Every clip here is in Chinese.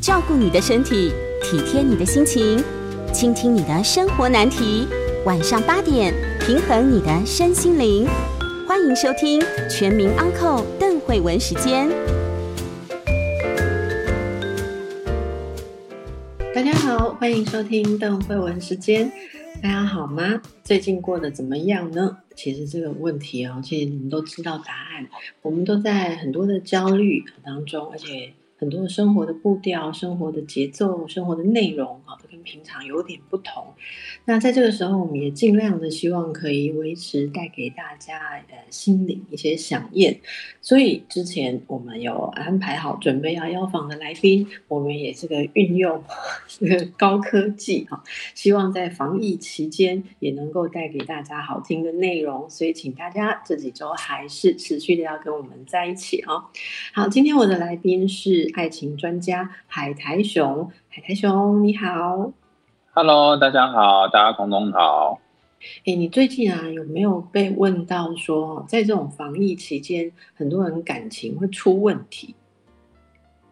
照顾你的身体，体贴你的心情，倾听你的生活难题。晚上八点，平衡你的身心灵。欢迎收听《全民安扣邓慧文时间。大家好，欢迎收听邓慧文时间。大家好吗？最近过得怎么样呢？其实这个问题哦，其实你们都知道答案。我们都在很多的焦虑当中，而且。很多的生活的步调、生活的节奏、生活的内容啊，都跟平常有点不同。那在这个时候，我们也尽量的希望可以维持带给大家呃心灵一些响应。所以之前我们有安排好准备要邀访的来宾，我们也这个运用这个高科技哈，希望在防疫期间也能够带给大家好听的内容。所以请大家这几周还是持续的要跟我们在一起哦。好，今天我的来宾是。爱情专家海苔熊，海苔熊你好，Hello，大家好，大家空中好。哎，你最近啊有没有被问到说，在这种防疫期间，很多人感情会出问题？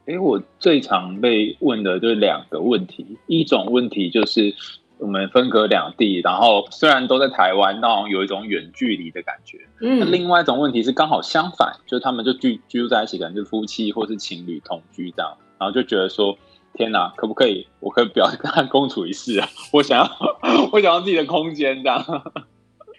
哎，我最常被问的就是两个问题，一种问题就是。我们分隔两地，然后虽然都在台湾，但有一种远距离的感觉。嗯，那另外一种问题是刚好相反，就是他们就居居住在一起，可能是夫妻或是情侣同居这样，然后就觉得说，天哪，可不可以？我可以不要跟他共处一室啊？我想要，我想要自己的空间这样。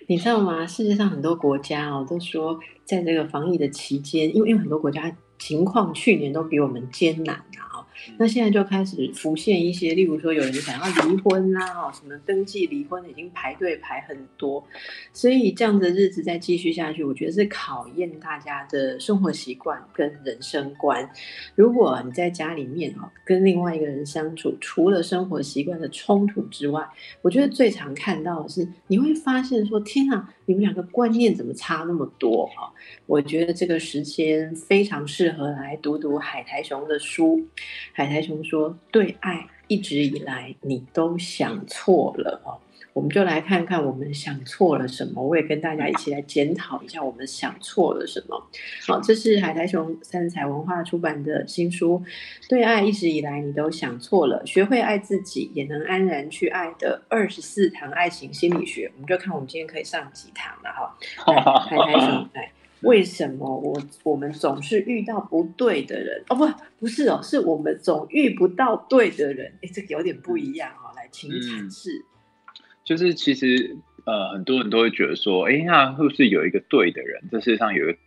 你知道吗？世界上很多国家哦，都说在这个防疫的期间，因为因为很多国家情况去年都比我们艰难啊。那现在就开始浮现一些，例如说有人想要离婚啦，哦，什么登记离婚已经排队排很多，所以这样的日子再继续下去，我觉得是考验大家的生活习惯跟人生观。如果你在家里面哦，跟另外一个人相处，除了生活习惯的冲突之外，我觉得最常看到的是，你会发现说，天啊，你们两个观念怎么差那么多啊？我觉得这个时间非常适合来读读海苔熊的书。海苔熊说：“对爱一直以来你都想错了哦，我们就来看看我们想错了什么。我也跟大家一起来检讨一下我们想错了什么。好，这是海苔熊三彩文化出版的新书《对爱一直以来你都想错了》，学会爱自己也能安然去爱的二十四堂爱情心理学。我们就看我们今天可以上几堂了哈。海苔熊来。”为什么我我们总是遇到不对的人？哦，不，不是哦，是我们总遇不到对的人。哎，这个有点不一样哦。来，请阐释。就是其实呃，很多人都会觉得说，哎，那是不是有一个对的人？这世界上有一个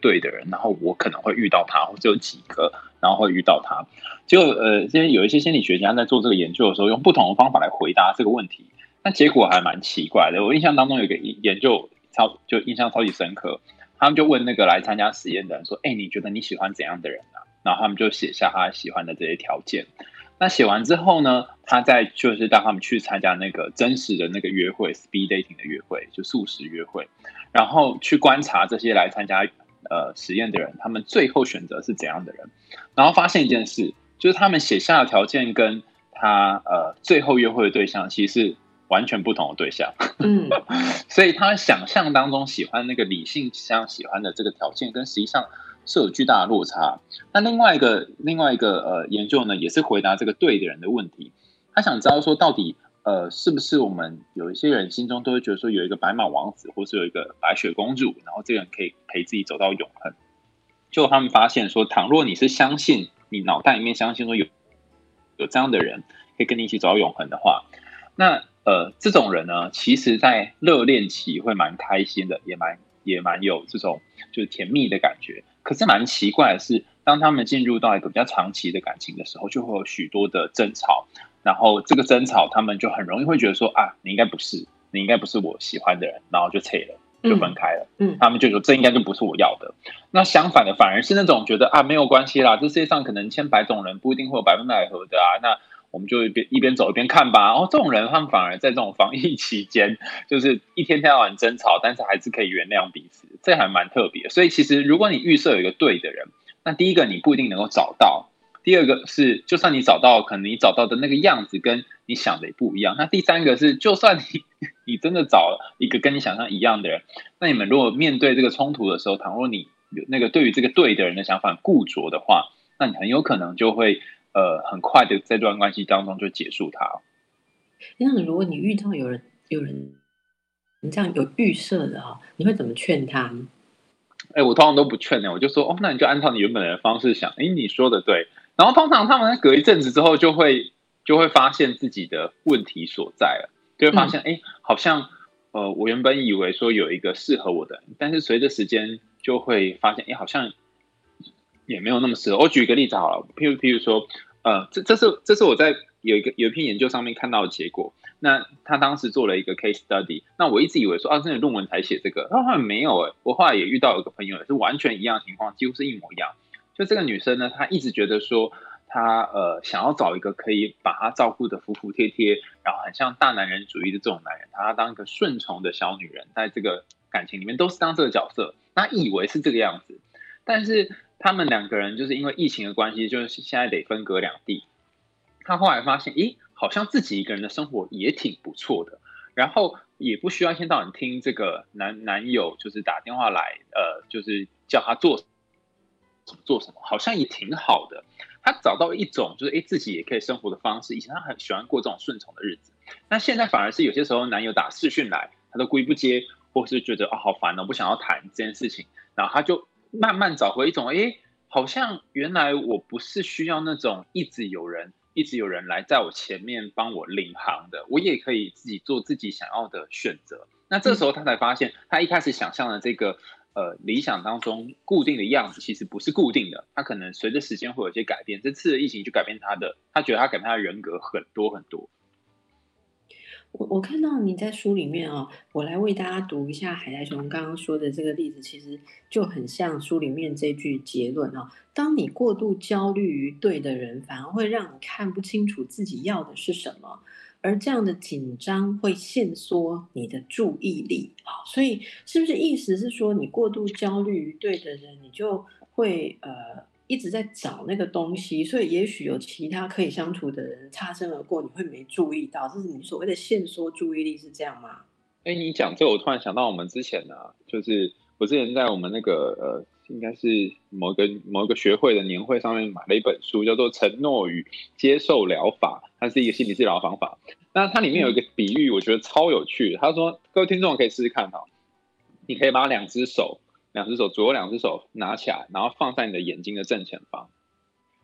对的人，然后我可能会遇到他，或者有几个，然后会遇到他。就呃，现在有一些心理学家在做这个研究的时候，用不同的方法来回答这个问题，那结果还蛮奇怪的。我印象当中有一个研究超就印象超级深刻。他们就问那个来参加实验的人说：“哎，你觉得你喜欢怎样的人啊？”然后他们就写下他喜欢的这些条件。那写完之后呢，他再就是带他们去参加那个真实的那个约会，speed dating 的约会，就素食约会，然后去观察这些来参加呃实验的人，他们最后选择是怎样的人。然后发现一件事，就是他们写下的条件跟他呃最后约会的对象其实。完全不同的对象，嗯，所以他想象当中喜欢那个理性相喜欢的这个条件，跟实际上是有巨大的落差。那另外一个另外一个呃研究呢，也是回答这个对的人的问题。他想知道说，到底呃是不是我们有一些人心中都会觉得说，有一个白马王子，或是有一个白雪公主，然后这个人可以陪自己走到永恒。就他们发现说，倘若你是相信你脑袋里面相信说有有这样的人可以跟你一起走到永恒的话，那。呃，这种人呢，其实，在热恋期会蛮开心的，也蛮也蛮有这种就是甜蜜的感觉。可是蛮奇怪的是，当他们进入到一个比较长期的感情的时候，就会有许多的争吵。然后这个争吵，他们就很容易会觉得说啊，你应该不是，你应该不是我喜欢的人，然后就撤了，就分开了。嗯，他们就说这应该就不是我要的。那相反的，反而是那种觉得啊，没有关系啦，这世界上可能千百种人，不一定会有百分百合的啊。那我们就一边一边走一边看吧。哦，这种人他们反而在这种防疫期间，就是一天天晚争吵，但是还是可以原谅彼此，这还蛮特别。所以其实如果你预设有一个对的人，那第一个你不一定能够找到；第二个是，就算你找到，可能你找到的那个样子跟你想的也不一样。那第三个是，就算你 你真的找一个跟你想象一样的人，那你们如果面对这个冲突的时候，倘若你有那个对于这个对的人的想法固着的话，那你很有可能就会。呃很快的在这段关系当中就结束它。那如果你遇到有人有人你这样有预设的哈，你会怎么劝他？哎，我通常都不劝呢，我就说哦，那你就按照你原本的方式想。哎，你说的对。然后通常他们隔一阵子之后，就会就会发现自己的问题所在了，就会发现哎，好像呃，我原本以为说有一个适合我的，但是随着时间就会发现，哎，好像也没有那么适合。我举一个例子好了，譬如譬如说，呃，这这是这是我在有一个有一篇研究上面看到的结果。那他当时做了一个 case study，那我一直以为说啊，真的论文才写这个，他后来没有哎，我后来也遇到有个朋友也是完全一样的情况，几乎是一模一样。就这个女生呢，她一直觉得说，她呃想要找一个可以把她照顾的服服帖帖，然后很像大男人主义的这种男人，她当一个顺从的小女人，在这个感情里面都是当这个角色。她以为是这个样子，但是他们两个人就是因为疫情的关系，就是现在得分隔两地。她后来发现，咦，好像自己一个人的生活也挺不错的，然后也不需要一天到晚听这个男男友就是打电话来，呃，就是叫她做。怎么做什么，好像也挺好的。他找到一种就是哎，自己也可以生活的方式。以前他很喜欢过这种顺从的日子，那现在反而是有些时候男友打视讯来，他都故意不接，或是觉得啊好烦哦，不想要谈这件事情。然后他就慢慢找回一种哎，好像原来我不是需要那种一直有人一直有人来在我前面帮我领航的，我也可以自己做自己想要的选择。那这时候他才发现，他一开始想象的这个。呃，理想当中固定的样子其实不是固定的，他可能随着时间会有些改变。这次的疫情就改变他的，他觉得他改变他的人格很多很多。我我看到你在书里面啊，我来为大家读一下海苔熊刚刚说的这个例子，其实就很像书里面这句结论啊：当你过度焦虑于对的人，反而会让你看不清楚自己要的是什么。而这样的紧张会限缩你的注意力啊，所以是不是意思是说，你过度焦虑于对的人，你就会呃一直在找那个东西，所以也许有其他可以相处的人擦身而过，你会没注意到，这是你所谓的限缩注意力是这样吗？哎，你讲这，我突然想到我们之前呢，就是我之前在我们那个呃，应该是某个某一个学会的年会上面买了一本书，叫做《承诺与接受疗法》。它是一个心理治疗方法，那它里面有一个比喻，我觉得超有趣。他说：“各位听众可以试试看哈，你可以把两只手，两只手左右两只手拿起来，然后放在你的眼睛的正前方，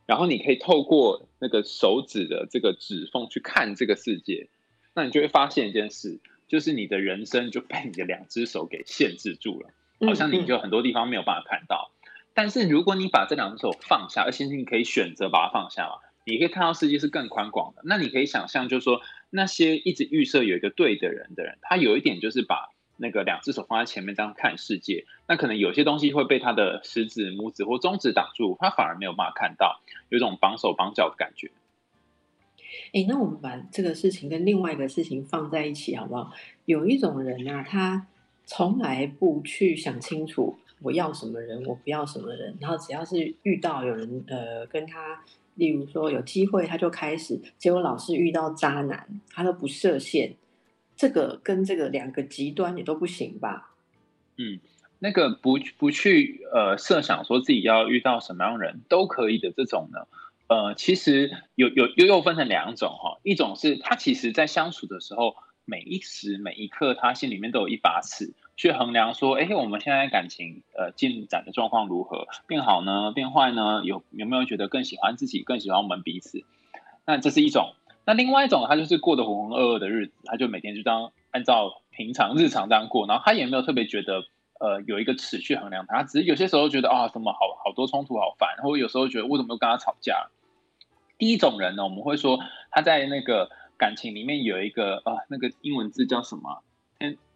然后你可以透过那个手指的这个指缝去看这个世界，那你就会发现一件事，就是你的人生就被你的两只手给限制住了，好像你就很多地方没有办法看到。但是如果你把这两只手放下，而且你可以选择把它放下嘛。”你可以看到世界是更宽广的。那你可以想象，就是说那些一直预设有一个对的人的人，他有一点就是把那个两只手放在前面这样看世界。那可能有些东西会被他的食指、拇指或中指挡住，他反而没有办法看到，有一种绑手绑脚的感觉。哎，那我们把这个事情跟另外一个事情放在一起好不好？有一种人啊，他从来不去想清楚我要什么人，我不要什么人，然后只要是遇到有人呃跟他。例如说有机会他就开始，结果老是遇到渣男，他都不设限，这个跟这个两个极端也都不行吧？嗯，那个不不去呃设想说自己要遇到什么样人都可以的这种呢？呃，其实有有又又分成两种哈，一种是他其实在相处的时候，每一时每一刻他心里面都有一把尺。去衡量说，哎，我们现在感情呃进展的状况如何？变好呢？变坏呢？有有没有觉得更喜欢自己，更喜欢我们彼此？那这是一种。那另外一种，他就是过得浑浑噩噩的日子，他就每天就当按照平常日常这样过，然后他也没有特别觉得呃有一个尺去衡量他，只是有些时候觉得啊什么好好多冲突好烦，或者有时候觉得为什么又跟他吵架？第一种人呢，我们会说他在那个感情里面有一个啊那个英文字叫什么？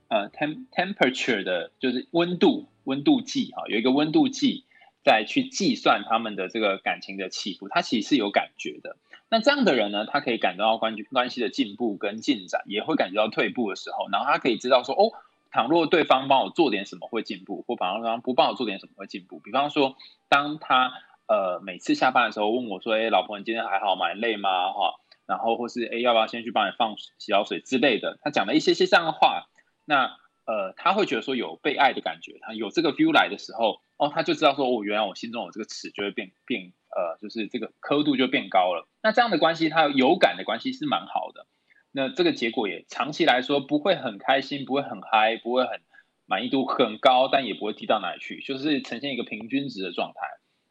呃，tem temperature 的就是温度温度计啊，有一个温度计在去计算他们的这个感情的起伏，他其实是有感觉的。那这样的人呢，他可以感觉到关关系的进步跟进展，也会感觉到退步的时候，然后他可以知道说，哦，倘若对方帮我做点什么会进步，或倘若对方不帮我做点什么会进步。比方说，当他呃每次下班的时候问我说，哎，老婆你今天还好吗？累吗？哈，然后或是哎要不要先去帮你放洗脚水之类的，他讲了一些些这样的话。那呃，他会觉得说有被爱的感觉，他有这个 feel 来的时候，哦，他就知道说，哦，原来我心中有这个尺，就会变变呃，就是这个刻度就变高了。那这样的关系，它有感的关系是蛮好的。那这个结果也长期来说不会很开心，不会很嗨，不会很满意度很高，但也不会低到哪里去，就是呈现一个平均值的状态。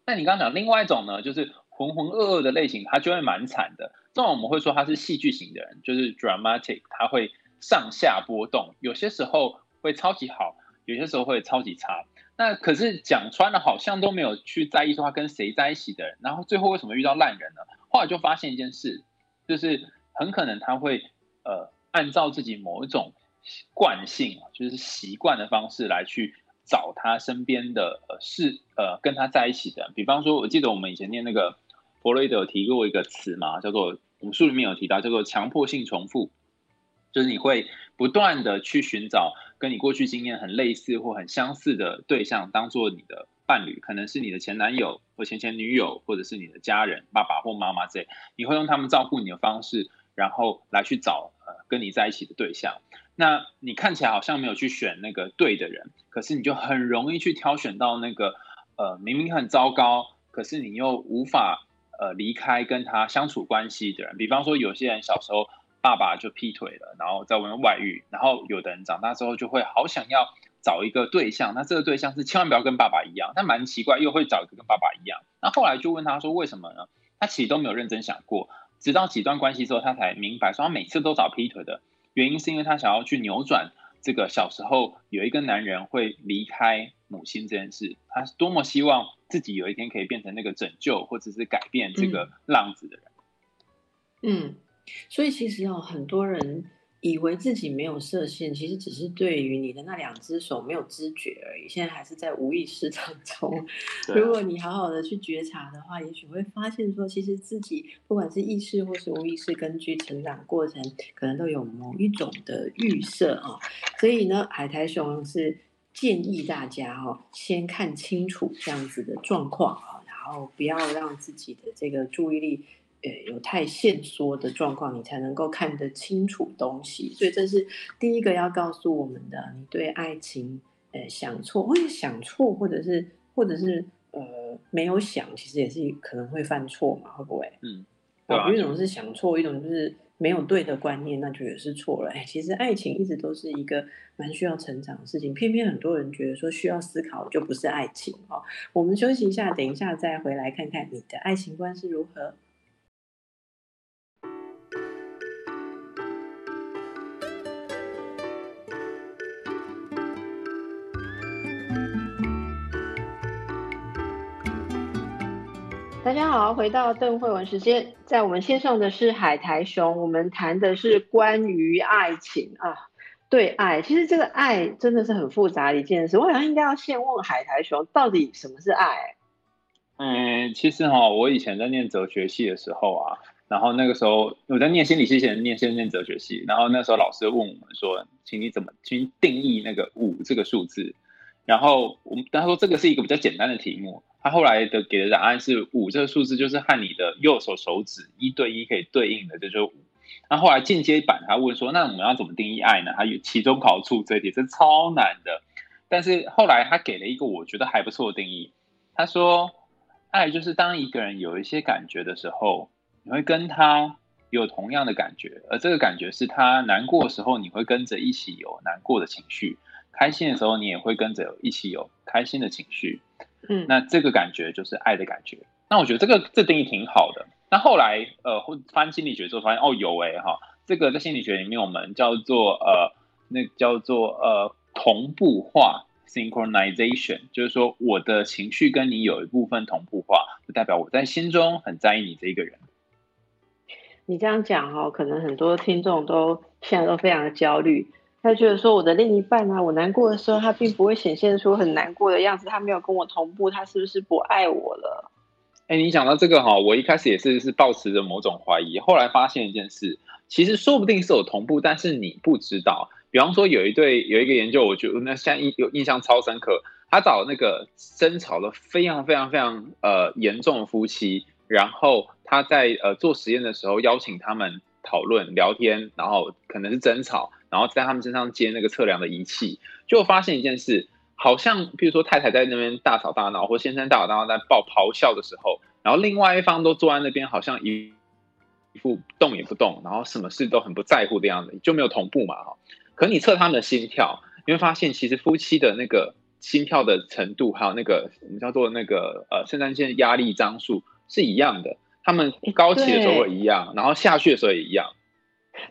那你刚刚讲另外一种呢，就是浑浑噩噩的类型，它就会蛮惨的。这种我们会说它是戏剧型的人，就是 dramatic，它会上下波动，有些时候会超级好，有些时候会超级差。那可是讲穿了，好像都没有去在意说他跟谁在一起的人，然后最后为什么遇到烂人呢？后来就发现一件事，就是很可能他会呃按照自己某一种惯性啊，就是习惯的方式来去找他身边的呃是呃跟他在一起的。比方说，我记得我们以前念那个弗洛伊德有提过一个词嘛，叫做武术里面有提到叫做强迫性重复，就是你会不断的去寻找。跟你过去经验很类似或很相似的对象，当做你的伴侣，可能是你的前男友或前前女友，或者是你的家人，爸爸或妈妈这，你会用他们照顾你的方式，然后来去找呃跟你在一起的对象。那你看起来好像没有去选那个对的人，可是你就很容易去挑选到那个呃明明很糟糕，可是你又无法呃离开跟他相处关系的人。比方说有些人小时候。爸爸就劈腿了，然后在外面外遇，然后有的人长大之后就会好想要找一个对象，那这个对象是千万不要跟爸爸一样，但蛮奇怪又会找一个跟爸爸一样。那后来就问他说为什么呢？他其实都没有认真想过，直到几段关系之后，他才明白说他每次都找劈腿的原因是因为他想要去扭转这个小时候有一个男人会离开母亲这件事，他是多么希望自己有一天可以变成那个拯救或者是改变这个浪子的人。嗯。所以其实哦，很多人以为自己没有射线，其实只是对于你的那两只手没有知觉而已。现在还是在无意识当中。如果你好好的去觉察的话，也许会发现说，其实自己不管是意识或是无意识，根据成长过程，可能都有某一种的预设啊。所以呢，海苔熊是建议大家哦，先看清楚这样子的状况啊，然后不要让自己的这个注意力。呃，有太线缩的状况，你才能够看得清楚东西。所以这是第一个要告诉我们的。你对爱情，呃，想错，或者想错，或者是，或者是，呃，没有想，其实也是可能会犯错嘛，会不会？嗯，有一种是想错，一种就是没有对的观念，那就也是错了。哎，其实爱情一直都是一个蛮需要成长的事情，偏偏很多人觉得说需要思考就不是爱情哦。我们休息一下，等一下再回来看看你的爱情观是如何。大家好，回到邓慧文时间，在我们线上的是海苔熊，我们谈的是关于爱情啊，对爱，其实这个爱真的是很复杂的一件事。我好像应该要先问海苔熊，到底什么是爱？嗯，其实哈，我以前在念哲学系的时候啊，然后那个时候我在念心理系前念先念哲学系，然后那时候老师问我们说，请你怎么去定义那个五这个数字？然后我们他说这个是一个比较简单的题目。后来的给的答案是五这个数字，就是和你的右手手指一对一可以对应的，这就是五。那后来进阶版他问说，那我们要怎么定义爱呢？他有期中考出这题，这超难的。但是后来他给了一个我觉得还不错的定义，他说，爱就是当一个人有一些感觉的时候，你会跟他有同样的感觉，而这个感觉是他难过的时候，你会跟着一起有难过的情绪。开心的时候，你也会跟着一起有开心的情绪，嗯，那这个感觉就是爱的感觉。那我觉得这个这定义挺好的。那后来呃，翻心理学之后发现，哦，有哎哈，这个在心理学里面我们叫做呃，那叫做呃同步化 （synchronization），就是说我的情绪跟你有一部分同步化，就代表我在心中很在意你这一个人。你这样讲哈，可能很多听众都现在都非常的焦虑。他觉得说我的另一半啊，我难过的时候，他并不会显现出很难过的样子，他没有跟我同步，他是不是不爱我了？哎，你讲到这个哈，我一开始也是是抱持着某种怀疑，后来发现一件事，其实说不定是有同步，但是你不知道。比方说有一对有一个研究，我觉得那现在印有印象超深刻，他找那个争吵的非常非常非常呃严重的夫妻，然后他在呃做实验的时候邀请他们讨论聊天，然后可能是争吵。然后在他们身上接那个测量的仪器，就发现一件事，好像比如说太太在那边大吵大闹，或先生大吵大闹在爆咆哮的时候，然后另外一方都坐在那边，好像一一副动也不动，然后什么事都很不在乎的样子，就没有同步嘛哈。可你测他们的心跳，你会发现其实夫妻的那个心跳的程度，还有那个我们叫做那个呃肾上腺压力张数是一样的，他们高起的时候一样，然后下去的时候也一样。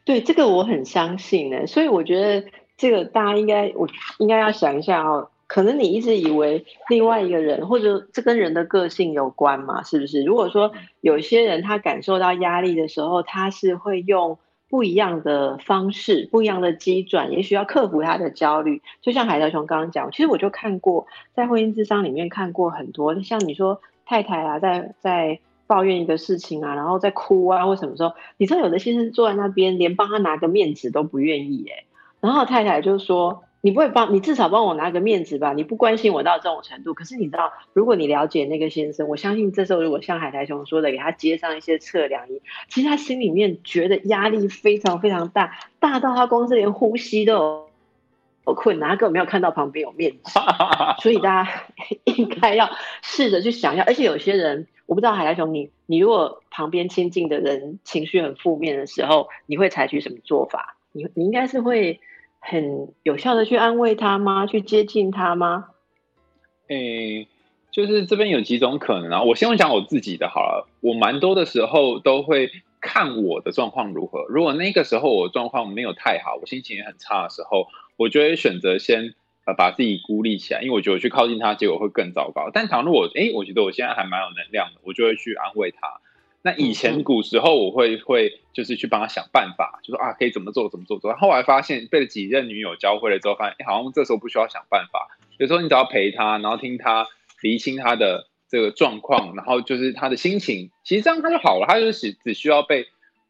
对，这个我很相信呢，所以我觉得这个大家应该我应该要想一下哦。可能你一直以为另外一个人，或者这跟人的个性有关嘛？是不是？如果说有些人他感受到压力的时候，他是会用不一样的方式、不一样的机转，也许要克服他的焦虑。就像海德雄刚刚讲，其实我就看过在婚姻智商里面看过很多，像你说太太啊，在在抱怨一个事情啊，然后在哭啊，或什么时候，你知道有的先生坐在那边，连帮他拿个面子都不愿意哎，然后太太就说。你不会帮你至少帮我拿个面子吧？你不关心我到这种程度。可是你知道，如果你了解那个先生，我相信这时候如果像海苔熊说的，给他接上一些测量仪，其实他心里面觉得压力非常非常大，大到他光是连呼吸都有困难，根本没有看到旁边有面子。所以大家 应该要试着去想一下。而且有些人，我不知道海苔熊，你你如果旁边亲近的人情绪很负面的时候，你会采取什么做法？你你应该是会。很有效的去安慰他吗？去接近他吗？诶，就是这边有几种可能啊。我先讲我自己的好了。我蛮多的时候都会看我的状况如何。如果那个时候我状况没有太好，我心情也很差的时候，我就会选择先呃把自己孤立起来，因为我觉得我去靠近他，结果会更糟糕。但倘若我诶，我觉得我现在还蛮有能量的，我就会去安慰他。那以前古时候我会会就是去帮他想办法，就说啊可以怎么做怎么做做。后来发现被几任女友教会了之后，发现好像这时候不需要想办法，有时候你只要陪他，然后听他厘清他的这个状况，然后就是他的心情，其实这样他就好了，他就是只需要被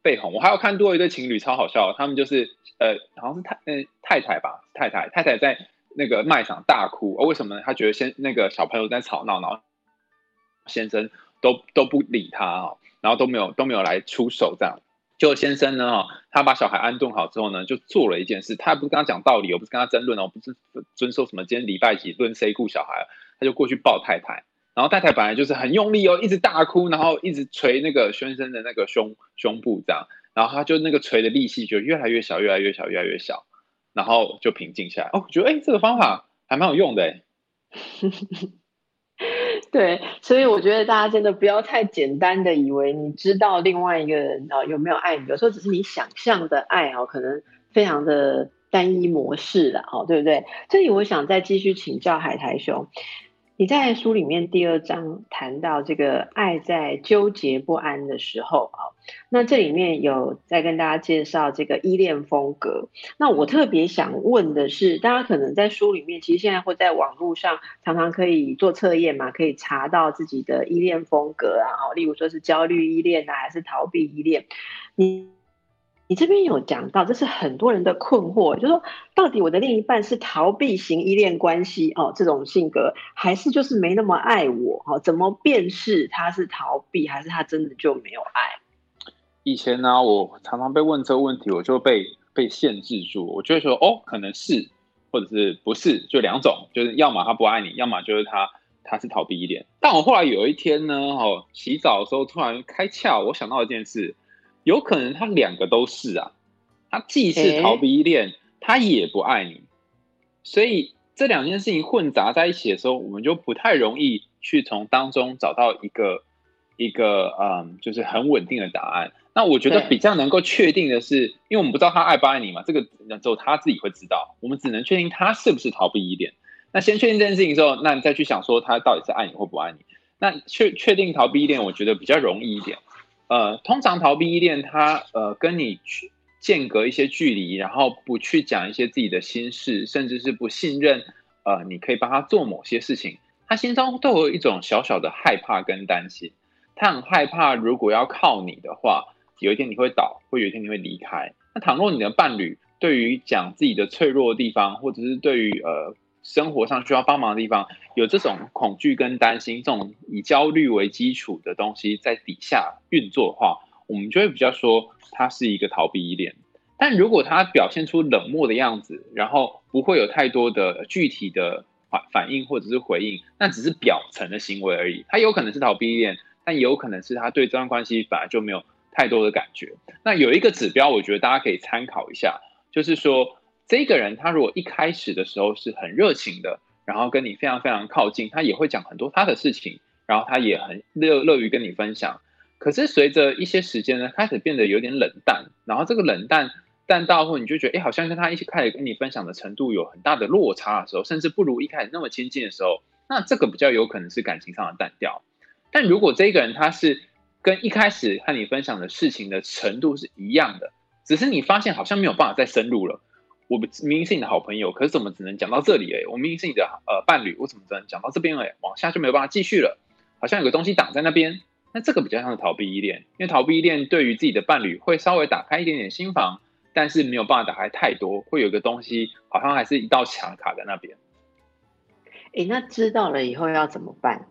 被哄。我还要看多一对情侣超好笑，他们就是呃好像是太嗯太太吧，太太太太在那个卖场大哭，为什么呢？他觉得先那个小朋友在吵闹，然后先生都都不理他啊。然后都没有都没有来出手，这样就先生呢，哈，他把小孩安顿好之后呢，就做了一件事，他不是跟他讲道理，我不是跟他争论哦，不是遵守什么今天礼拜几论谁顾小孩，他就过去抱太太，然后太太本来就是很用力哦，一直大哭，然后一直捶那个先生的那个胸胸部这样，然后他就那个捶的力气就越来越小，越来越小，越来越小，然后就平静下来。哦，觉得哎，这个方法还蛮有用的哎。对，所以我觉得大家真的不要太简单的以为你知道另外一个人啊有没有爱你，有时候只是你想象的爱哦，可能非常的单一模式了哦，对不对？这里我想再继续请教海苔兄。你在书里面第二章谈到这个爱在纠结不安的时候啊，那这里面有在跟大家介绍这个依恋风格。那我特别想问的是，大家可能在书里面，其实现在会在网络上常常可以做测验嘛，可以查到自己的依恋风格啊，例如说是焦虑依恋啊，还是逃避依恋，你。你这边有讲到，这是很多人的困惑，就是说，到底我的另一半是逃避型依恋关系哦，这种性格，还是就是没那么爱我？哦，怎么辨识他是逃避，还是他真的就没有爱？以前呢，我常常被问这个问题，我就被被限制住，我就会说，哦，可能是，或者是不是，就两种，就是要么他不爱你，要么就是他他是逃避依恋。但我后来有一天呢，哦，洗澡的时候突然开窍，我想到一件事。有可能他两个都是啊，他既是逃避依恋，他也不爱你，所以这两件事情混杂在一起的时候，我们就不太容易去从当中找到一个一个嗯，就是很稳定的答案。那我觉得比较能够确定的是，因为我们不知道他爱不爱你嘛，这个只有他自己会知道。我们只能确定他是不是逃避依恋。那先确定这件事情之后，那你再去想说他到底是爱你或不爱你。那确确定逃避依恋，我觉得比较容易一点。呃，通常逃避依恋，他呃跟你去间隔一些距离，然后不去讲一些自己的心事，甚至是不信任，呃，你可以帮他做某些事情，他心中都有一种小小的害怕跟担心，他很害怕如果要靠你的话，有一天你会倒，或有一天你会离开。那倘若你的伴侣对于讲自己的脆弱的地方，或者是对于呃。生活上需要帮忙的地方，有这种恐惧跟担心，这种以焦虑为基础的东西在底下运作的话，我们就会比较说他是一个逃避依恋。但如果他表现出冷漠的样子，然后不会有太多的具体的反反应或者是回应，那只是表层的行为而已。他有可能是逃避依恋，但也有可能是他对这段关系本来就没有太多的感觉。那有一个指标，我觉得大家可以参考一下，就是说这个人他如果一开始的时候是很热情的，然后跟你非常非常靠近，他也会讲很多他的事情，然后他也很乐乐于跟你分享。可是随着一些时间呢，开始变得有点冷淡，然后这个冷淡淡到后，你就觉得哎，好像跟他一起开始跟你分享的程度有很大的落差的时候，甚至不如一开始那么亲近的时候，那这个比较有可能是感情上的淡掉。但如果这个人他是跟一开始和你分享的事情的程度是一样的，只是你发现好像没有办法再深入了。我明明是你的好朋友，可是怎么只能讲到这里哎？我明明是你的呃伴侣，我怎么只能讲到这边哎？往下就没有办法继续了，好像有个东西挡在那边。那这个比较像是逃避依恋，因为逃避依恋对于自己的伴侣会稍微打开一点点心房，但是没有办法打开太多，会有个东西好像还是一道墙卡在那边。哎，那知道了以后要怎么办？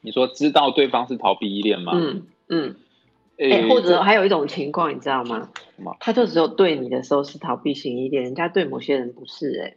你说知道对方是逃避依恋吗？嗯嗯。哎，或者还有一种情况，你知道吗？他就只有对你的时候是逃避型依恋，人家对某些人不是哎。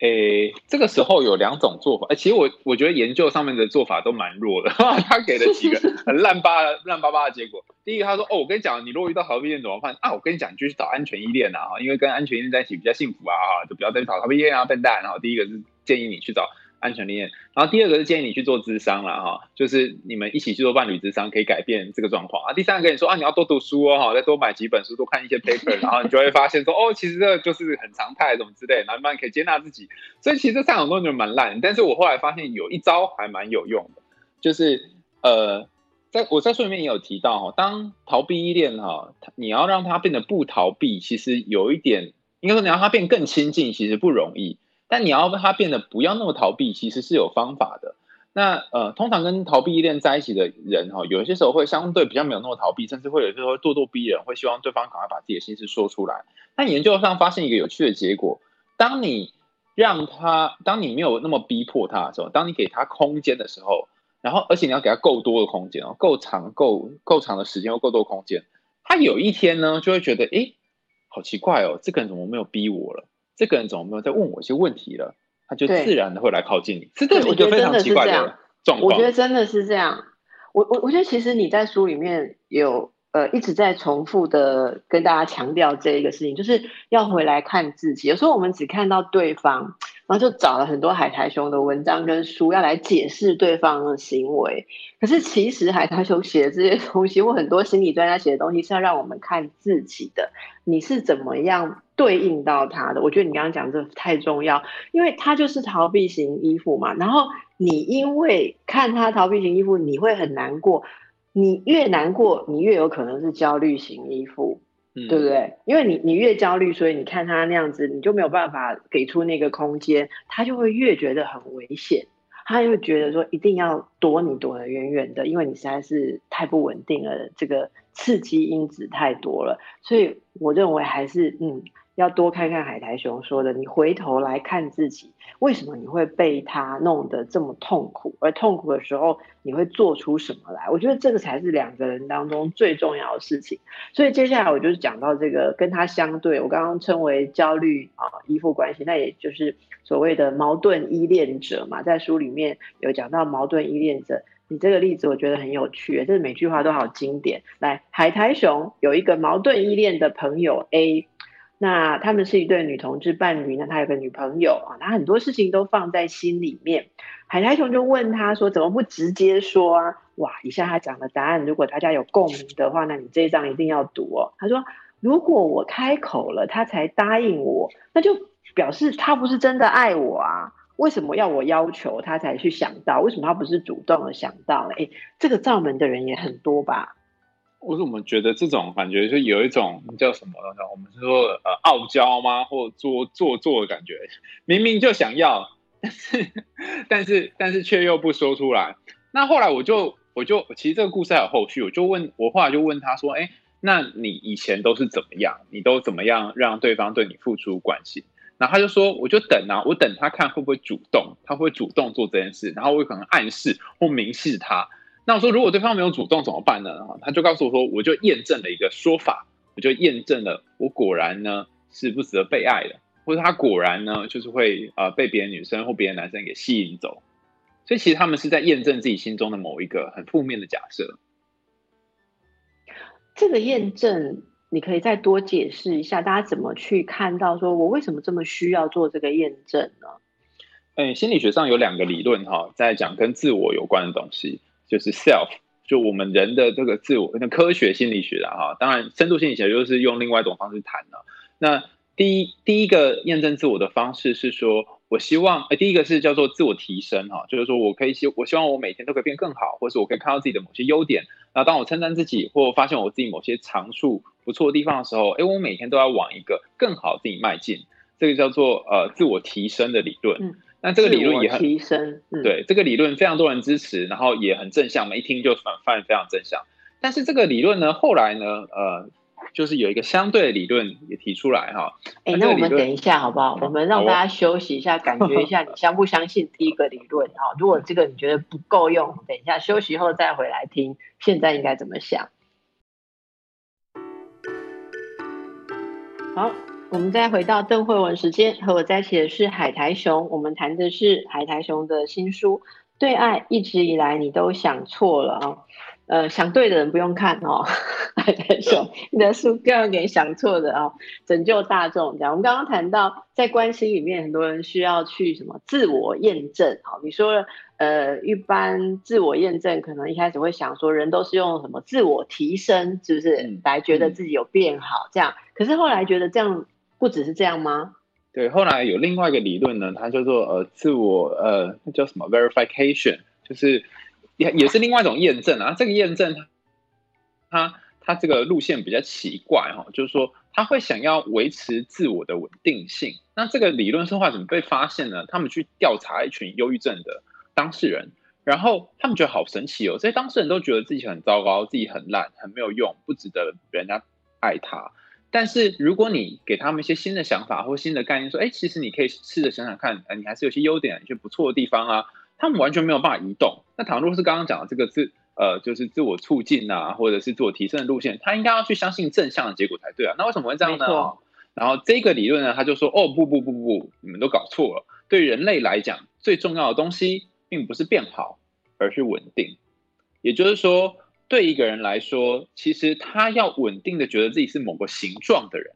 诶，这个时候有两种做法。诶，其实我我觉得研究上面的做法都蛮弱的。他给了几个 很烂巴烂巴巴的结果。第一个，他说：“哦，我跟你讲，你如果遇到逃避恋怎么办？啊，我跟你讲，你就去找安全依恋啊，因为跟安全依恋在一起比较幸福啊，哈，就不要再去找逃避恋啊，笨蛋。”然后第一个是建议你去找。安全念，然后第二个是建议你去做智商了哈，就是你们一起去做伴侣智商，可以改变这个状况啊。第三个跟你说啊，你要多读书哦哈，再多买几本书，多看一些 paper，然后你就会发现说哦，其实这就是很常态什么之类，然后慢慢可以接纳自己。所以其实这三种东西蛮烂，但是我后来发现有一招还蛮有用的，就是呃，在我在书里面也有提到哈，当逃避依恋哈，你要让他变得不逃避，其实有一点，应该说你让他变更亲近，其实不容易。但你要他变得不要那么逃避，其实是有方法的。那呃，通常跟逃避依恋在一起的人哈，有些时候会相对比较没有那么逃避，甚至会有些时候咄咄逼人，会希望对方赶快把自己的心事说出来。但研究上发现一个有趣的结果：当你让他，当你没有那么逼迫他的时候，当你给他空间的时候，然后而且你要给他够多的空间哦，够长、够够长的时间或够多空间，他有一天呢就会觉得，哎，好奇怪哦，这个人怎么没有逼我了？这个人怎么没有在问我一些问题了？他就自然的会来靠近你，是这一个非常奇怪的状况。我觉得真的是这样。我我我觉得其实你在书里面有呃一直在重复的跟大家强调这一个事情，就是要回来看自己。有时候我们只看到对方。然后就找了很多海苔熊的文章跟书，要来解释对方的行为。可是其实海苔熊写的这些东西，或很多心理专家写的东西，是要让我们看自己的。你是怎么样对应到他的？我觉得你刚刚讲这太重要，因为他就是逃避型依附嘛。然后你因为看他逃避型依附，你会很难过。你越难过，你越有可能是焦虑型依附。对不对？因为你你越焦虑，所以你看他那样子，你就没有办法给出那个空间，他就会越觉得很危险，他就会觉得说一定要躲你躲得远远的，因为你实在是太不稳定了，这个刺激因子太多了，所以我认为还是嗯。要多看看海苔熊说的，你回头来看自己，为什么你会被他弄得这么痛苦？而痛苦的时候，你会做出什么来？我觉得这个才是两个人当中最重要的事情。所以接下来我就是讲到这个跟他相对，我刚刚称为焦虑啊依附关系，那也就是所谓的矛盾依恋者嘛。在书里面有讲到矛盾依恋者，你这个例子我觉得很有趣，这每句话都好经典。来，海苔熊有一个矛盾依恋的朋友 A。那他们是一对女同志伴侣，那他有个女朋友啊，他很多事情都放在心里面。海苔熊就问他说：“怎么不直接说啊？”哇，以下他讲的答案，如果大家有共鸣的话，那你这一章一定要读哦。他说：“如果我开口了，他才答应我，那就表示他不是真的爱我啊？为什么要我要求他才去想到？为什么他不是主动的想到？哎，这个造门的人也很多吧？”我怎么觉得这种感觉就有一种叫什么？我们是说呃傲娇吗？或做做作的感觉？明明就想要，但是但是但是却又不说出来。那后来我就我就其实这个故事还有后续，我就问我后来就问他说：“哎，那你以前都是怎么样？你都怎么样让对方对你付出关心？”然后他就说：“我就等啊，我等他看会不会主动，他会主动做这件事，然后我可能暗示或明示他。”那我说，如果对方没有主动怎么办呢？他就告诉我说，我就验证了一个说法，我就验证了我果然呢是不值得被爱的，或者他果然呢就是会呃被别的女生或别的男生给吸引走。所以其实他们是在验证自己心中的某一个很负面的假设。这个验证，你可以再多解释一下，大家怎么去看到说我为什么这么需要做这个验证呢？哎，心理学上有两个理论哈，在讲跟自我有关的东西，就是 self，就我们人的这个自我。那科学心理学的哈，当然深度心理学就是用另外一种方式谈了。那第一第一个验证自我的方式是说。我希望，呃，第一个是叫做自我提升哈，就是说我可以希，我希望我每天都可以变更好，或者是我可以看到自己的某些优点。那当我称赞自己，或发现我自己某些长处不错的地方的时候，哎，我每天都要往一个更好自己迈进。这个叫做呃自我提升的理论。嗯，那这个理论也很提升，对这个理论非常多人支持，然后也很正向，我们一听就反发现非常正向。但是这个理论呢，后来呢，呃。就是有一个相对的理论也提出来哈，哎，那我们等一下好不好？我们让大家休息一下，感觉一下你相不相信第一个理论哈？如果这个你觉得不够用，等一下休息后再回来听，现在应该怎么想？好，我们再回到邓慧文时间，和我在一起的是海苔熊，我们谈的是海苔熊的新书《对爱一直以来你都想错了》啊。呃，想对的人不用看哦，海苔熊你的书更要给想错的哦，拯救大众这样。我们刚刚谈到在关系里面，很多人需要去什么自我验证哦。你说呃，一般自我验证可能一开始会想说，人都是用什么自我提升，是不是来觉得自己有变好这样？可是后来觉得这样不只是这样吗？对，后来有另外一个理论呢，它叫做呃自我呃那叫什么 verification，就是。也也是另外一种验证啊，这个验证它它这个路线比较奇怪哈，就是说他会想要维持自我的稳定性。那这个理论说话怎么被发现呢？他们去调查一群忧郁症的当事人，然后他们觉得好神奇哦，这些当事人都觉得自己很糟糕，自己很烂，很没有用，不值得人家爱他。但是如果你给他们一些新的想法或新的概念，说，哎，其实你可以试着想想看，你还是有些优点，有些不错的地方啊。他们完全没有办法移动。那倘若是刚刚讲的这个自呃，就是自我促进啊，或者是自我提升的路线，他应该要去相信正向的结果才对啊。那为什么会这样呢？然后这个理论呢，他就说：哦，不不不不不，你们都搞错了。对人类来讲，最重要的东西并不是变好，而是稳定。也就是说，对一个人来说，其实他要稳定的觉得自己是某个形状的人，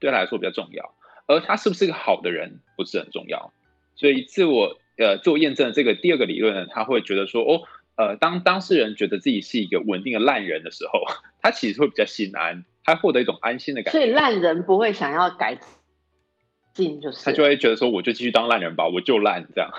对他来说比较重要。而他是不是个好的人，不是很重要。所以自我。呃，做验证这个第二个理论呢，他会觉得说，哦，呃，当当事人觉得自己是一个稳定的烂人的时候，他其实会比较心安，他获得一种安心的感觉。所以烂人不会想要改进，就是他就会觉得说，我就继续当烂人吧，我就烂这样。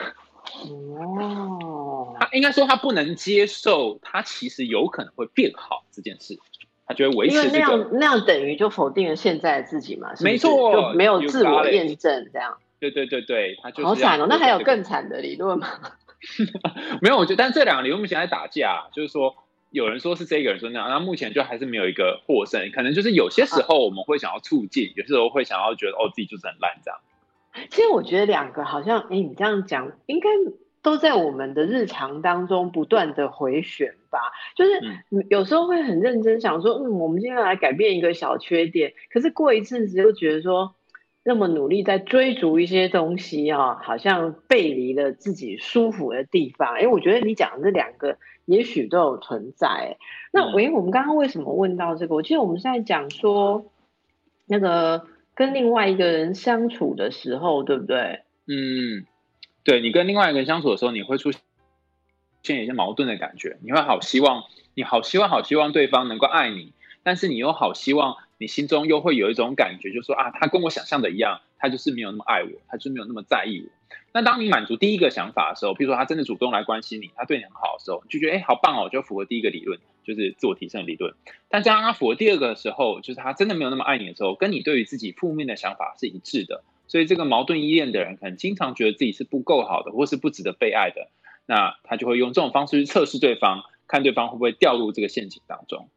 哦，他应该说他不能接受，他其实有可能会变好这件事，他就会维持那样那样等于就否定了现在的自己嘛？没错，就没有自我验证这样。对对对对，他就好惨哦！那还有更惨的理论吗？没有，我觉得，但这两个理论目前在打架，就是说，有人说是这个人说那样，那目前就还是没有一个获胜。可能就是有些时候我们会想要促进，有些时候会想要觉得哦自己就是很烂这样。其实我觉得两个好像，哎，你这样讲，应该都在我们的日常当中不断的回旋吧。就是有时候会很认真想说，嗯，我们今天来改变一个小缺点，可是过一阵子又觉得说。那么努力在追逐一些东西啊，好像背离了自己舒服的地方。哎，我觉得你讲的这两个也许都有存在。那喂，我们刚刚为什么问到这个？我记得我们是在讲说，那个跟另外一个人相处的时候，对不对？嗯，对你跟另外一个人相处的时候，你会出现一些矛盾的感觉。你会好希望，你好希望，好希望对方能够爱你，但是你又好希望。你心中又会有一种感觉，就是说啊，他跟我想象的一样，他就是没有那么爱我，他就没有那么在意我。那当你满足第一个想法的时候，比如说他真的主动来关心你，他对你很好的时候，你就觉得哎，好棒哦，就符合第一个理论，就是自我提升的理论。但在阿佛第二个时候，就是他真的没有那么爱你的时候，跟你对于自己负面的想法是一致的。所以这个矛盾依恋的人，可能经常觉得自己是不够好的，或是不值得被爱的。那他就会用这种方式去测试对方，看对方会不会掉入这个陷阱当中。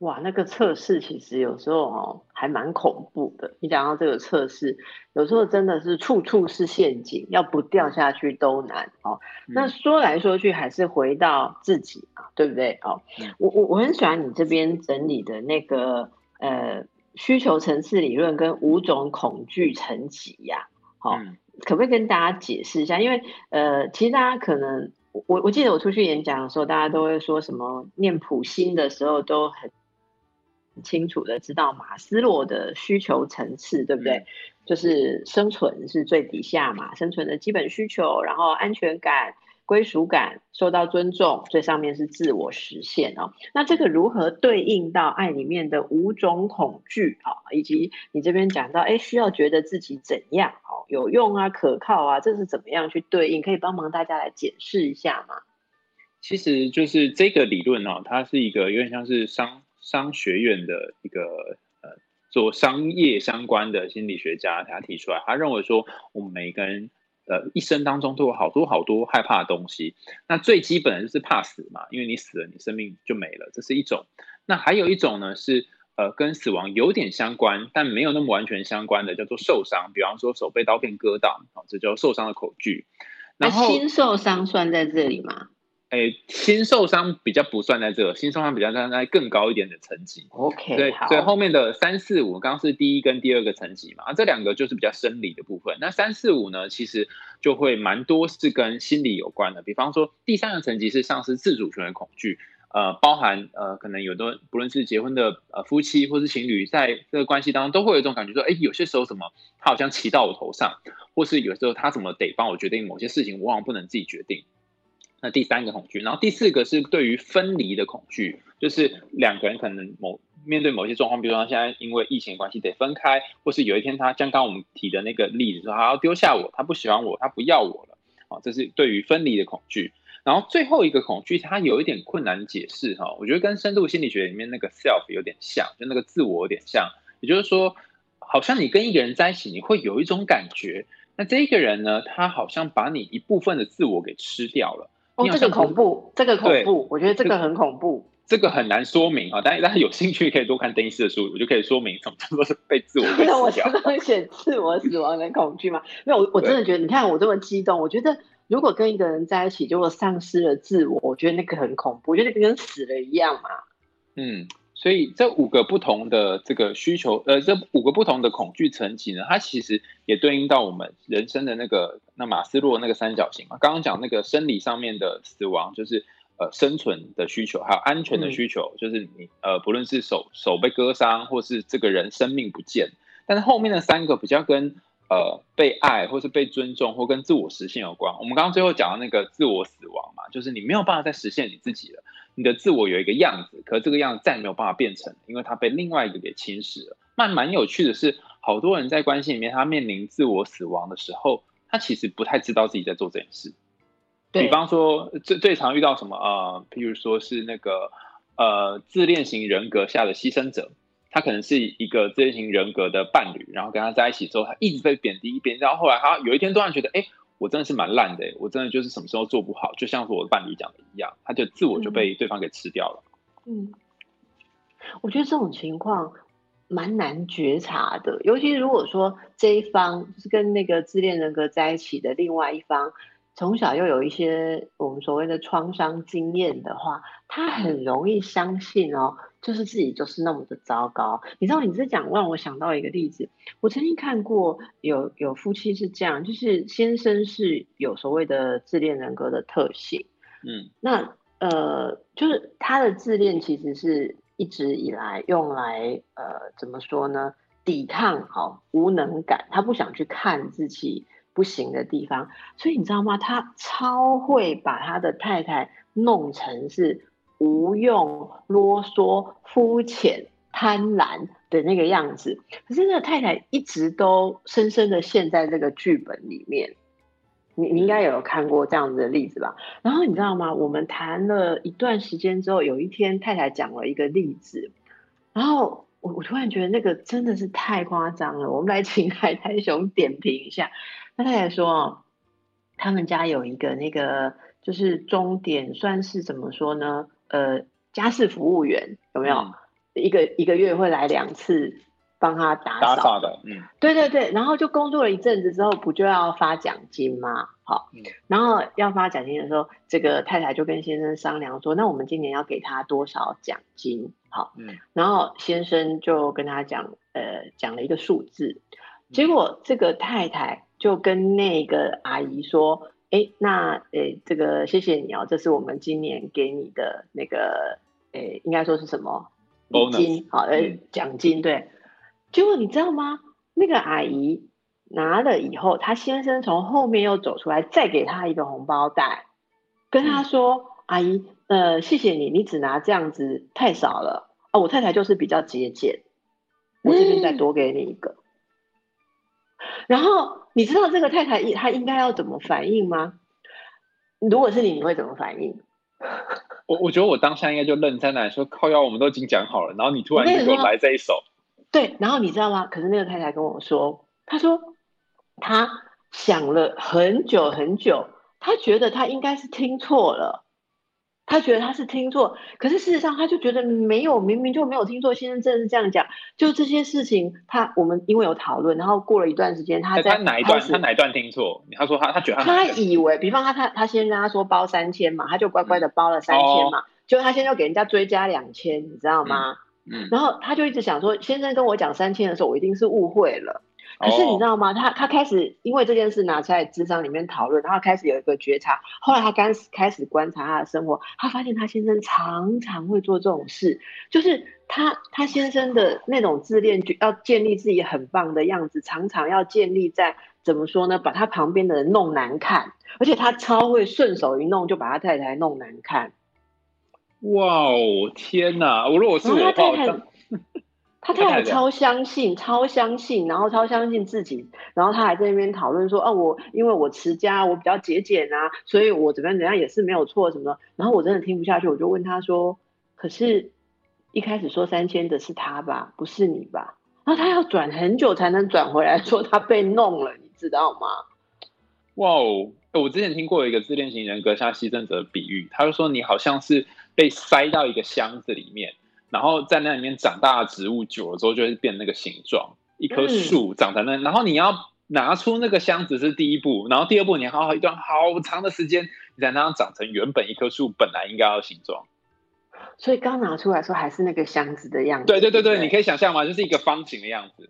哇，那个测试其实有时候哦还蛮恐怖的。你讲到这个测试，有时候真的是处处是陷阱，要不掉下去都难哦。那说来说去还是回到自己啊，对不对？哦，我我我很喜欢你这边整理的那个呃需求层次理论跟五种恐惧层级呀。好，可不可以跟大家解释一下？因为呃，其实大家可能我我记得我出去演讲的时候，大家都会说什么念普心的时候都很清楚的知道马斯洛的需求层次，对不对？就是生存是最底下嘛，生存的基本需求，然后安全感。归属感、受到尊重，最上面是自我实现哦。那这个如何对应到爱里面的五种恐惧啊？以及你这边讲到，哎，需要觉得自己怎样哦，有用啊，可靠啊，这是怎么样去对应？可以帮忙大家来解释一下吗？其实就是这个理论哦，它是一个有点像是商商学院的一个呃做商业相关的心理学家，他提出来，他认为说我们每个人。呃，一生当中都有好多好多害怕的东西。那最基本的就是怕死嘛，因为你死了，你生命就没了，这是一种。那还有一种呢，是呃跟死亡有点相关，但没有那么完全相关的，叫做受伤。比方说手被刀片割到，啊，这叫受伤的恐惧。那心受伤算在这里吗？哎，新受伤比较不算在这，新受伤比较算在更高一点的层级。OK，对，所以后面的三四五刚刚是第一跟第二个层级嘛，啊这两个就是比较生理的部分。那三四五呢，其实就会蛮多是跟心理有关的。比方说第三个层级是丧失自主权的恐惧，呃，包含呃，可能有的不论是结婚的呃夫妻或是情侣，在这个关系当中都会有一种感觉说，哎，有些时候什么他好像骑到我头上，或是有时候他怎么得帮我决定某些事情，我往往不能自己决定。那第三个恐惧，然后第四个是对于分离的恐惧，就是两个人可能某面对某些状况，比如说现在因为疫情关系得分开，或是有一天他像刚我们提的那个例子说他要丢下我，他不喜欢我，他不要我了，啊，这是对于分离的恐惧。然后最后一个恐惧，它有一点困难解释哈，我觉得跟深度心理学里面那个 self 有点像，就那个自我有点像，也就是说，好像你跟一个人在一起，你会有一种感觉，那这一个人呢，他好像把你一部分的自我给吃掉了。哦，这个恐怖，这个恐怖，我觉得这个很恐怖。这个很难说明啊，但是大家有兴趣可以多看邓医师的书，我就可以说明什么叫做被自我 被我刚刚写自我死亡的恐惧吗？没有，我我真的觉得，你看我这么激动，我觉得如果跟一个人在一起，如果丧失了自我，我觉得那个很恐怖，我觉得跟死了一样嘛。嗯。所以这五个不同的这个需求，呃，这五个不同的恐惧层级呢，它其实也对应到我们人生的那个那马斯洛那个三角形嘛。刚刚讲那个生理上面的死亡，就是呃生存的需求，还有安全的需求，就是你呃不论是手手被割伤，或是这个人生命不见。但是后面的三个比较跟呃被爱，或是被尊重，或跟自我实现有关。我们刚刚最后讲到那个自我死亡嘛，就是你没有办法再实现你自己了。你的自我有一个样子，可这个样子再也没有办法变成，因为它被另外一个给侵蚀了。蛮蛮有趣的是，好多人在关系里面，他面临自我死亡的时候，他其实不太知道自己在做这件事。比方说，最最常遇到什么呃，譬如说是那个呃自恋型人格下的牺牲者，他可能是一个自恋型人格的伴侣，然后跟他在一起之后，他一直被贬低，贬低到后来，他有一天突然觉得，哎。我真的是蛮烂的，我真的就是什么时候做不好，就像是我的伴侣讲的一样，他就自我就被对方给吃掉了。嗯，我觉得这种情况蛮难觉察的，尤其如果说这一方是跟那个自恋人格在一起的另外一方，从小又有一些我们所谓的创伤经验的话，他很容易相信哦。就是自己就是那么的糟糕，你知道？你这讲让我想到一个例子，我曾经看过有有夫妻是这样，就是先生是有所谓的自恋人格的特性，嗯，那呃，就是他的自恋其实是一直以来用来呃怎么说呢？抵抗好无能感，他不想去看自己不行的地方，所以你知道吗？他超会把他的太太弄成是。无用、啰嗦、肤浅、贪婪的那个样子，可是那个太太一直都深深的陷在这个剧本里面。你你应该有看过这样子的例子吧？然后你知道吗？我们谈了一段时间之后，有一天太太讲了一个例子，然后我我突然觉得那个真的是太夸张了。我们来请海苔熊点评一下。那太太说，他们家有一个那个就是终点，算是怎么说呢？呃，家事服务员有没有一个一个月会来两次帮他打扫的？嗯，对对对，然后就工作了一阵子之后，不就要发奖金吗？好，然后要发奖金的时候，这个太太就跟先生商量说：“那我们今年要给他多少奖金？”好，嗯，然后先生就跟他讲，呃，讲了一个数字，结果这个太太。就跟那个阿姨说：“哎，那诶，这个谢谢你哦，这是我们今年给你的那个诶，应该说是什么礼金？好，呃，奖金对。结果你知道吗？那个阿姨拿了以后，她先生从后面又走出来，再给她一个红包袋，跟她说：‘阿姨，呃，谢谢你，你只拿这样子太少了哦，我太太就是比较节俭，我这边再多给你一个。’然后你知道这个太太她应该要怎么反应吗？如果是你，你会怎么反应？我我觉得我当下应该就愣在那里，说靠腰，我们都已经讲好了，然后你突然就给我来这一手。对，然后你知道吗？可是那个太太跟我说，她说她想了很久很久，她觉得她应该是听错了。他觉得他是听错，可是事实上他就觉得没有，明明就没有听错。先生真的是这样讲，就这些事情，他我们因为有讨论，然后过了一段时间，他在哪一段他哪一段听错？他说他他觉得他以为，比方他他他先跟他说包三千嘛，他就乖乖的包了三千嘛，就他现在要给人家追加两千，你知道吗？嗯，然后他就一直想说，先生跟我讲三千的时候，我一定是误会了。可是你知道吗？他他开始因为这件事拿出来智商里面讨论，然后开始有一个觉察。后来他开始开始观察他的生活，他发现他先生常常会做这种事，就是他他先生的那种自恋，要建立自己很棒的样子，常常要建立在怎么说呢？把他旁边的人弄难看，而且他超会顺手一弄就把他太太弄难看。哇哦，天哪！我如果是我太太。他太太超相信，超相信，然后超相信自己，然后他还在那边讨论说：“哦，我因为我持家，我比较节俭啊，所以我怎么样怎样也是没有错什么。”然后我真的听不下去，我就问他说：“可是，一开始说三千的是他吧，不是你吧？”然后他要转很久才能转回来，说他被弄了，你知道吗？哇哦！我之前听过一个自恋型人格下牺牲者的比喻，他就说你好像是被塞到一个箱子里面。然后在那里面长大的植物久了之后就会变那个形状，一棵树长在那。然后你要拿出那个箱子是第一步，然后第二步你还要一段好长的时间，你才能长成原本一棵树本来应该要形状。所以刚拿出来说还是那个箱子的样子。对对对对，你可以想象吗？就是一个方形的样子。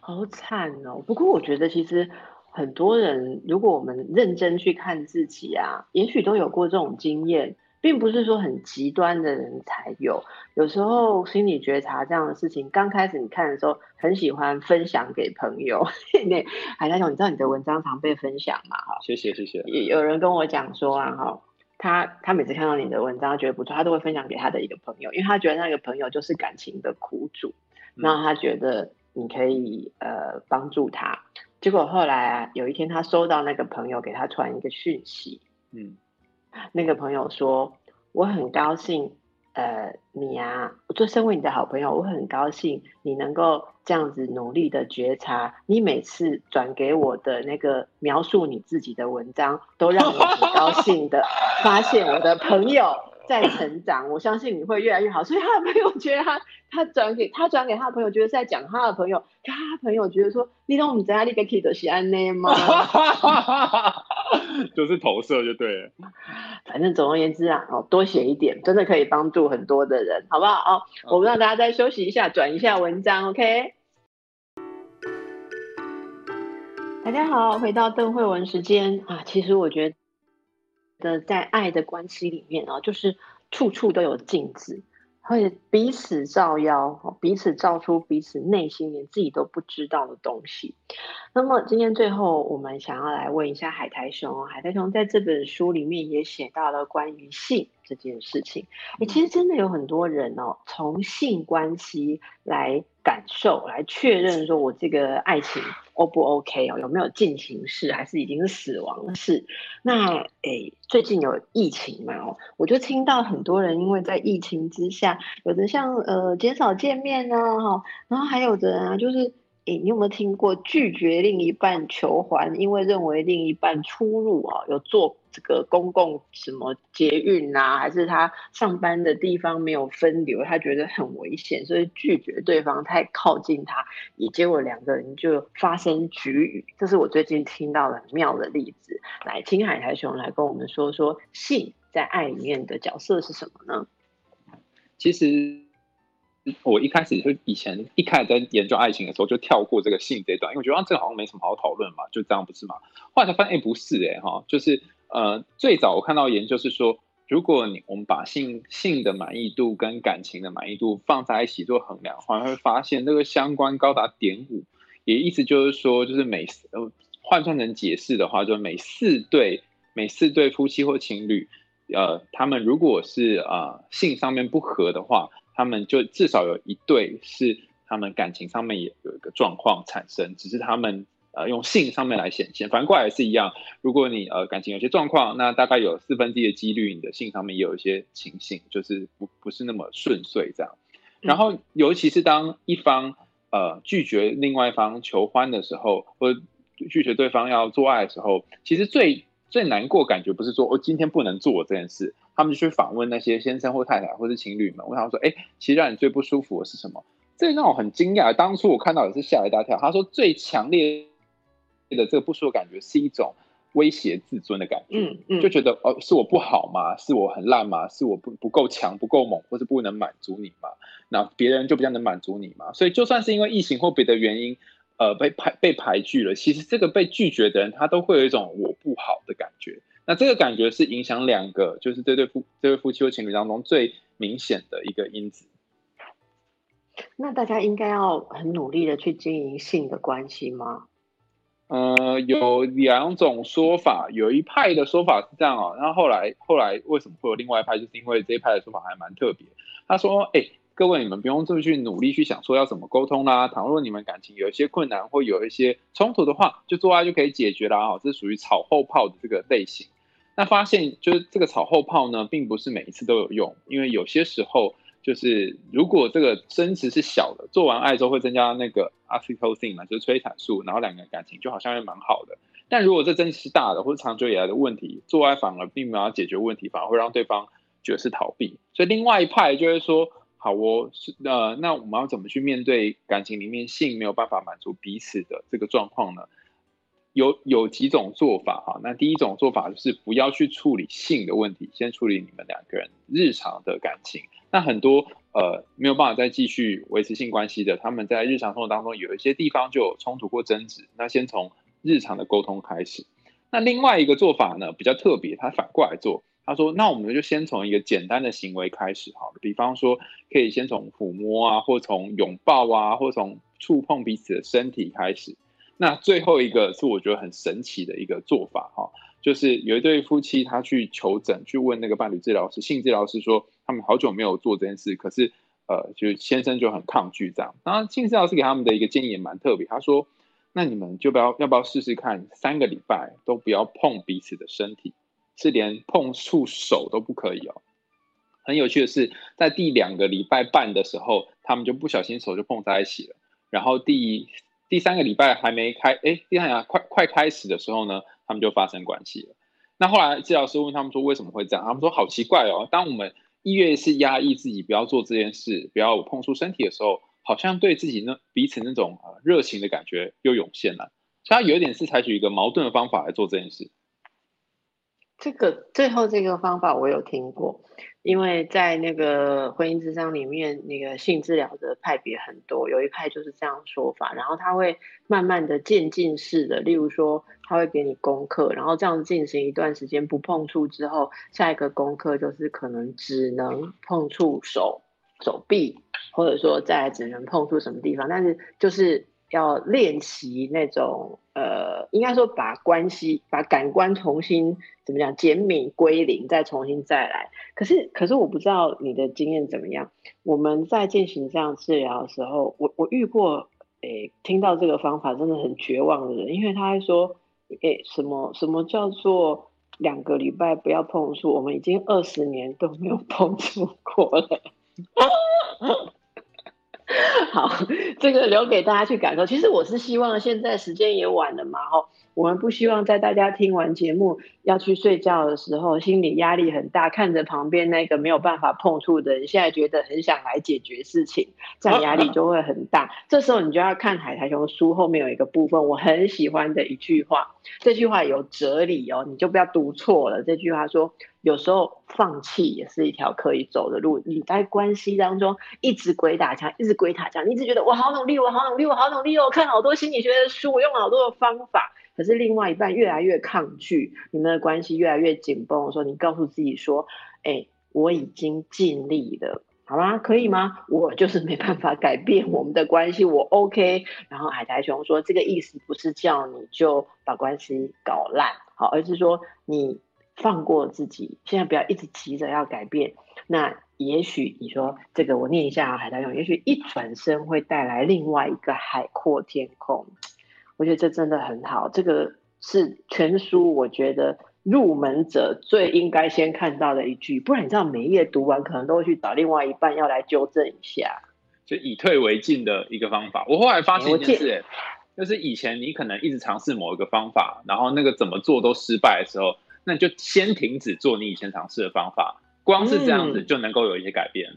好惨哦！不过我觉得其实很多人，如果我们认真去看自己啊，也许都有过这种经验。并不是说很极端的人才有，有时候心理觉察这样的事情，刚开始你看的时候，很喜欢分享给朋友。那海你知道你的文章常被分享吗？哈，谢谢谢谢。有人跟我讲说啊，哈，他他每次看到你的文章觉得不错，他都会分享给他的一个朋友，因为他觉得那个朋友就是感情的苦主，然后他觉得你可以呃帮助他。结果后来啊，有一天他收到那个朋友给他传一个讯息，嗯。那个朋友说：“我很高兴，呃，你呀，我做身为你的好朋友，我很高兴你能够这样子努力的觉察。你每次转给我的那个描述你自己的文章，都让我很高兴的 发现我的朋友。”在成长，我相信你会越来越好。所以他的朋友觉得他，他转给他转给他的朋友，觉得是在讲他的朋友。他朋友觉得说：“你懂我们在哪里给 K 的喜安内吗？” 就是投射就对了。反正总而言之啊，哦，多写一点，真的可以帮助很多的人，好不好？哦，我们让大家再休息一下，转一下文章，OK。大家好，回到邓慧文时间啊，其实我觉得。在爱的关系里面啊，就是处处都有镜子，会彼此照妖，彼此照出彼此内心连自己都不知道的东西。那么今天最后，我们想要来问一下海苔熊，海苔熊在这本书里面也写到了关于性这件事情。哎，其实真的有很多人哦，从性关系来感受，来确认说我这个爱情。O 不 OK 哦？有没有进行式，还是已经是死亡式？那诶，最近有疫情嘛？哦，我就听到很多人因为在疫情之下，有的像呃减少见面呢，哈，然后还有的人啊，就是。诶，你有没有听过拒绝另一半求还，因为认为另一半出入啊，有坐这个公共什么捷运啊，还是他上班的地方没有分流，他觉得很危险，所以拒绝对方太靠近他，也结果两个人就发生局语。这是我最近听到很妙的例子。来，青海台雄来跟我们说说性在爱里面的角色是什么呢？其实。我一开始就以前一开始在研究爱情的时候，就跳过这个性这一段，因为我觉得这个好像没什么好讨论嘛，就这样不是吗？后来才发现，哎，不是哎哈，就是呃，最早我看到研究是说，如果你我们把性性的满意度跟感情的满意度放在一起做衡量，好像会发现这个相关高达点五，也意思就是说，就是每呃换算成解释的话，就每四对每四对夫妻或情侣，呃，他们如果是啊性上面不合的话。他们就至少有一对是他们感情上面也有一个状况产生，只是他们呃用性上面来显现，反过来也是一样。如果你呃感情有些状况，那大概有四分之一的几率你的性上面也有一些情形，就是不不是那么顺遂这样。然后尤其是当一方呃拒绝另外一方求欢的时候，或拒绝对方要做爱的时候，其实最最难过感觉不是说哦今天不能做这件事。他们就去访问那些先生或太太或是情侣们，问他们说：“哎，其实让你最不舒服的是什么？”这让我很惊讶。当初我看到也是吓一大跳。他说：“最强烈的这个不舒服感觉是一种威胁自尊的感觉，嗯嗯，就觉得哦，是我不好吗？是我很烂吗？是我不不够强、不够猛，或是不能满足你吗？那别人就比较能满足你吗？所以就算是因为异形或别的原因，呃，被排被排拒了，其实这个被拒绝的人，他都会有一种我不好的感觉。”那这个感觉是影响两个，就是这对夫这对夫妻或情侣当中最明显的一个因子。那大家应该要很努力的去经营性的关系吗？呃，有两种说法，有一派的说法是这样哦，然后后来后来为什么会有另外一派？就是因为这一派的说法还蛮特别。他说：“哎，各位你们不用这么去努力去想说要怎么沟通啦。倘若你们感情有一些困难或有一些冲突的话，就做爱就可以解决啦。哦，这是属于草后炮的这个类型。”那发现就是这个草后炮呢，并不是每一次都有用，因为有些时候就是如果这个争执是小的，做完爱之后会增加那个 oxytocin 嘛，就是催产素，然后两个人感情就好像会蛮好的。但如果这争执是大的，或者长久以来的问题，做爱反而并没有解决问题，反而会让对方觉得是逃避。所以另外一派就是说，好，我是呃，那我们要怎么去面对感情里面性没有办法满足彼此的这个状况呢？有有几种做法哈，那第一种做法就是不要去处理性的问题，先处理你们两个人日常的感情。那很多呃没有办法再继续维持性关系的，他们在日常生活当中有一些地方就有冲突或争执，那先从日常的沟通开始。那另外一个做法呢比较特别，他反过来做，他说那我们就先从一个简单的行为开始好了，比方说可以先从抚摸啊，或从拥抱啊，或从触碰彼此的身体开始。那最后一个是我觉得很神奇的一个做法哈，就是有一对夫妻他去求诊，去问那个伴侣治疗师、性治疗师说，他们好久没有做这件事，可是呃，就先生就很抗拒这样。然后性治疗师给他们的一个建议也蛮特别，他说，那你们就不要要不要试试看，三个礼拜都不要碰彼此的身体，是连碰触手都不可以哦。很有趣的是，在第两个礼拜半的时候，他们就不小心手就碰在一起了，然后第。第三个礼拜还没开，哎，第三个快快开始的时候呢，他们就发生关系了。那后来治疗师问他们说为什么会这样，他们说好奇怪哦。当我们意愿是压抑自己不要做这件事，不要碰触身体的时候，好像对自己那彼此那种热情的感觉又涌现了。所以他有点是采取一个矛盾的方法来做这件事。这个最后这个方法我有听过。因为在那个婚姻智商里面，那个性治疗的派别很多，有一派就是这样说法，然后他会慢慢的渐进式的，例如说他会给你功课，然后这样进行一段时间不碰触之后，下一个功课就是可能只能碰触手、手臂，或者说再只能碰触什么地方，但是就是。要练习那种呃，应该说把关系、把感官重新怎么讲减敏归零，再重新再来。可是，可是我不知道你的经验怎么样。我们在进行这样治疗的时候，我我遇过诶，听到这个方法真的很绝望的人，因为他还说诶，什么什么叫做两个礼拜不要碰触？我们已经二十年都没有碰触过了。好，这个留给大家去感受。其实我是希望现在时间也晚了嘛，哈，我们不希望在大家听完节目要去睡觉的时候，心理压力很大，看着旁边那个没有办法碰触的人，现在觉得很想来解决事情，这样压力就会很大。这时候你就要看海苔熊书后面有一个部分，我很喜欢的一句话，这句话有哲理哦，你就不要读错了。这句话说，有时候放弃也是一条可以走的路。你在关系当中一直鬼打墙，一直鬼打墙，你一直觉得我好努力，我好努力，我好努力哦，看好多心理学的书，我用了好多的方法。可是另外一半越来越抗拒，你们的关系越来越紧绷。说你告诉自己说：“哎，我已经尽力了，好吗？可以吗？我就是没办法改变我们的关系，我 OK。”然后海苔熊说：“这个意思不是叫你就把关系搞烂，好，而是说你放过自己，现在不要一直急着要改变。那也许你说这个，我念一下啊，海苔熊，也许一转身会带来另外一个海阔天空。”我觉得这真的很好，这个是全书我觉得入门者最应该先看到的一句，不然你知道每一页读完可能都会去找另外一半要来纠正一下，就以退为进的一个方法。我后来发现一件事，就是以前你可能一直尝试某一个方法，然后那个怎么做都失败的时候，那你就先停止做你以前尝试的方法，光是这样子就能够有一些改变。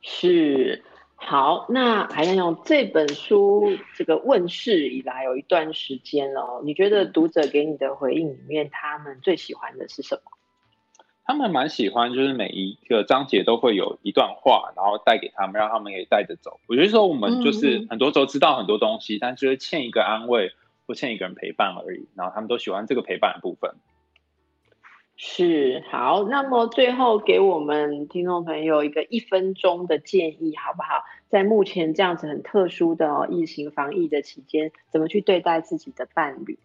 是。好，那还要用这本书这个问世以来有一段时间了哦，你觉得读者给你的回应里面，他们最喜欢的是什么？他们蛮喜欢，就是每一个章节都会有一段话，然后带给他们，让他们可以带着走。我觉得说我们就是很多时候知道很多东西，但就是欠一个安慰或欠一个人陪伴而已，然后他们都喜欢这个陪伴的部分。是好，那么最后给我们听众朋友一个一分钟的建议，好不好？在目前这样子很特殊的疫情防疫的期间，怎么去对待自己的伴侣？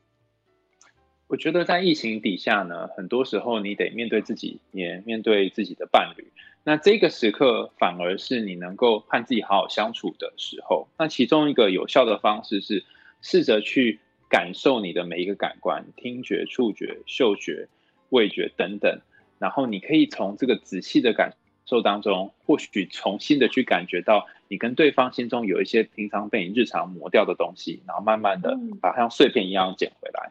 我觉得在疫情底下呢，很多时候你得面对自己，也面对自己的伴侣。那这个时刻反而是你能够和自己好好相处的时候。那其中一个有效的方式是，试着去感受你的每一个感官：听觉、触觉、嗅觉。味觉等等，然后你可以从这个仔细的感受当中，或许重新的去感觉到你跟对方心中有一些平常被你日常磨掉的东西，然后慢慢的把它像碎片一样捡回来。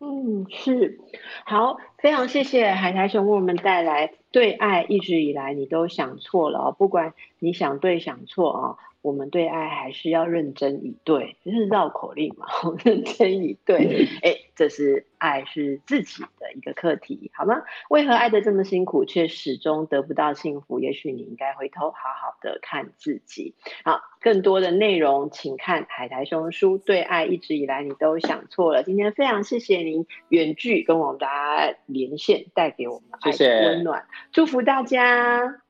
嗯，是好，非常谢谢海苔熊为我们带来对爱一直以来你都想错了哦，不管你想对想错啊。我们对爱还是要认真以对，这是绕口令嘛？认真以对，哎，这是爱是自己的一个课题，好吗？为何爱的这么辛苦，却始终得不到幸福？也许你应该回头好好的看自己。好，更多的内容请看海苔熊书。对爱一直以来你都想错了。今天非常谢谢您远距跟我们大家连线，带给我们爱的温暖，祝福大家。